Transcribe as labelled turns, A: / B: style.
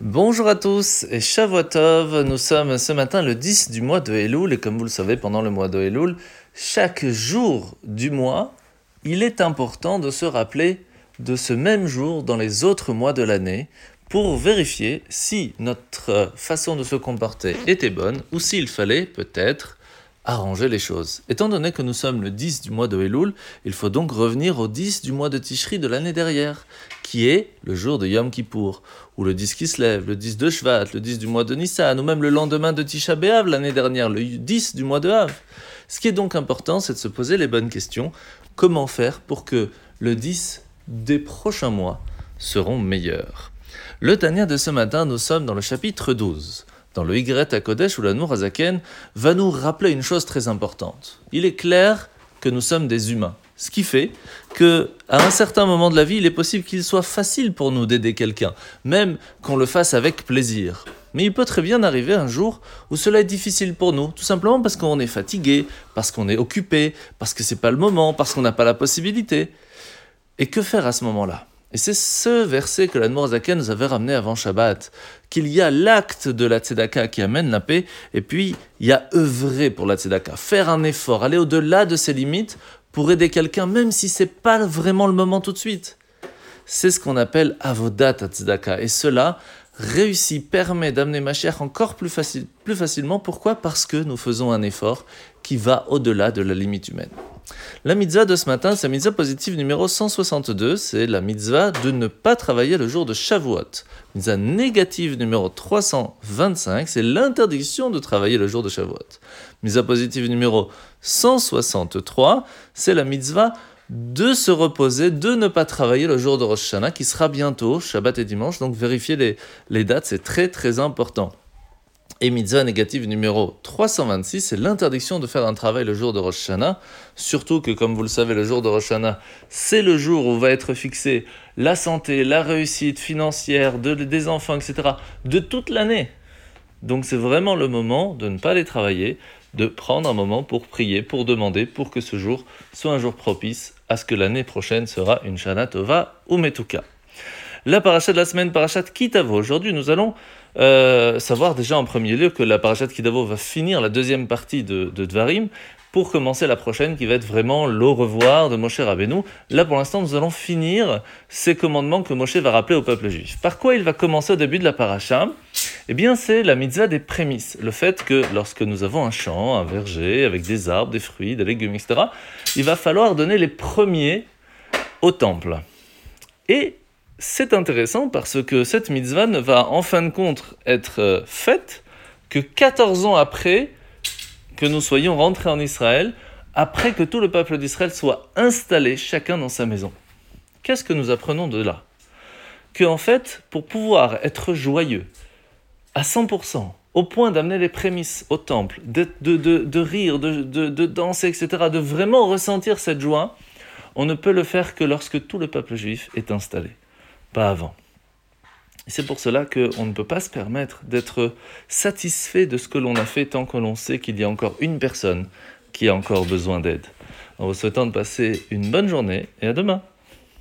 A: Bonjour à tous et Shavuotov, nous sommes ce matin le 10 du mois de Elul et comme vous le savez pendant le mois de Elul, chaque jour du mois, il est important de se rappeler de ce même jour dans les autres mois de l'année pour vérifier si notre façon de se comporter était bonne ou s'il fallait peut-être arranger les choses. Étant donné que nous sommes le 10 du mois de Elul, il faut donc revenir au 10 du mois de Tishri de l'année dernière, qui est le jour de Yom Kippour, ou le 10 qui se lève, le 10 de Shvat, le 10 du mois de Nissan, ou même le lendemain de Tisha B'Av l'année dernière, le 10 du mois de Av. Ce qui est donc important, c'est de se poser les bonnes questions. Comment faire pour que le 10 des prochains mois seront meilleurs? Le Tania de ce matin, nous sommes dans le chapitre 12 dans le Y à Kodesh où la Azaken va nous rappeler une chose très importante. Il est clair que nous sommes des humains. Ce qui fait que, à un certain moment de la vie, il est possible qu'il soit facile pour nous d'aider quelqu'un, même qu'on le fasse avec plaisir. Mais il peut très bien arriver un jour où cela est difficile pour nous, tout simplement parce qu'on est fatigué, parce qu'on est occupé, parce que c'est pas le moment, parce qu'on n'a pas la possibilité. Et que faire à ce moment-là? Et c'est ce verset que la Zaken nous avait ramené avant Shabbat, qu'il y a l'acte de la tzedaka qui amène la paix, et puis il y a œuvrer pour la tzedaka, faire un effort, aller au-delà de ses limites pour aider quelqu'un, même si c'est pas vraiment le moment tout de suite. C'est ce qu'on appelle avodat tzedaka, et cela réussit, permet d'amener ma chère encore plus, plus facilement. Pourquoi? Parce que nous faisons un effort qui va au-delà de la limite humaine. La mitzvah de ce matin, c'est la mitzvah positive numéro 162, c'est la mitzvah de ne pas travailler le jour de Shavuot. Mitzvah négative numéro 325, c'est l'interdiction de travailler le jour de Shavuot. Mitzvah positive numéro 163, c'est la mitzvah de se reposer, de ne pas travailler le jour de Rosh Hashanah, qui sera bientôt, Shabbat et dimanche, donc vérifier les, les dates, c'est très très important. Et mitzvah négative numéro 326, c'est l'interdiction de faire un travail le jour de Rosh Hashanah. Surtout que, comme vous le savez, le jour de Rosh Hashanah, c'est le jour où va être fixé la santé, la réussite financière de, des enfants, etc. de toute l'année. Donc c'est vraiment le moment de ne pas aller travailler, de prendre un moment pour prier, pour demander, pour que ce jour soit un jour propice à ce que l'année prochaine sera une Shana Tova ou Metuka. La paracha de la semaine, parachat Kitavo. Aujourd'hui, nous allons euh, savoir déjà en premier lieu que la parachat Kitavo va finir la deuxième partie de, de Dvarim pour commencer la prochaine qui va être vraiment l'au revoir de Moshe Rabbeinu. Là, pour l'instant, nous allons finir ces commandements que Moshe va rappeler au peuple juif. Par quoi il va commencer au début de la paracha? Eh bien, c'est la mitzvah des prémices. Le fait que lorsque nous avons un champ, un verger, avec des arbres, des fruits, des légumes, etc., il va falloir donner les premiers au temple. Et c'est intéressant parce que cette mitzvah ne va en fin de compte être euh, faite que 14 ans après que nous soyons rentrés en Israël, après que tout le peuple d'Israël soit installé chacun dans sa maison. Qu'est-ce que nous apprenons de là? Que en fait, pour pouvoir être joyeux à 100%, au point d'amener les prémices au temple, de, de rire, de danser, etc., de vraiment ressentir cette joie, on ne peut le faire que lorsque tout le peuple juif est installé pas avant. C'est pour cela qu'on ne peut pas se permettre d'être satisfait de ce que l'on a fait tant que l'on sait qu'il y a encore une personne qui a encore besoin d'aide. En vous souhaitant de passer une bonne journée et à demain.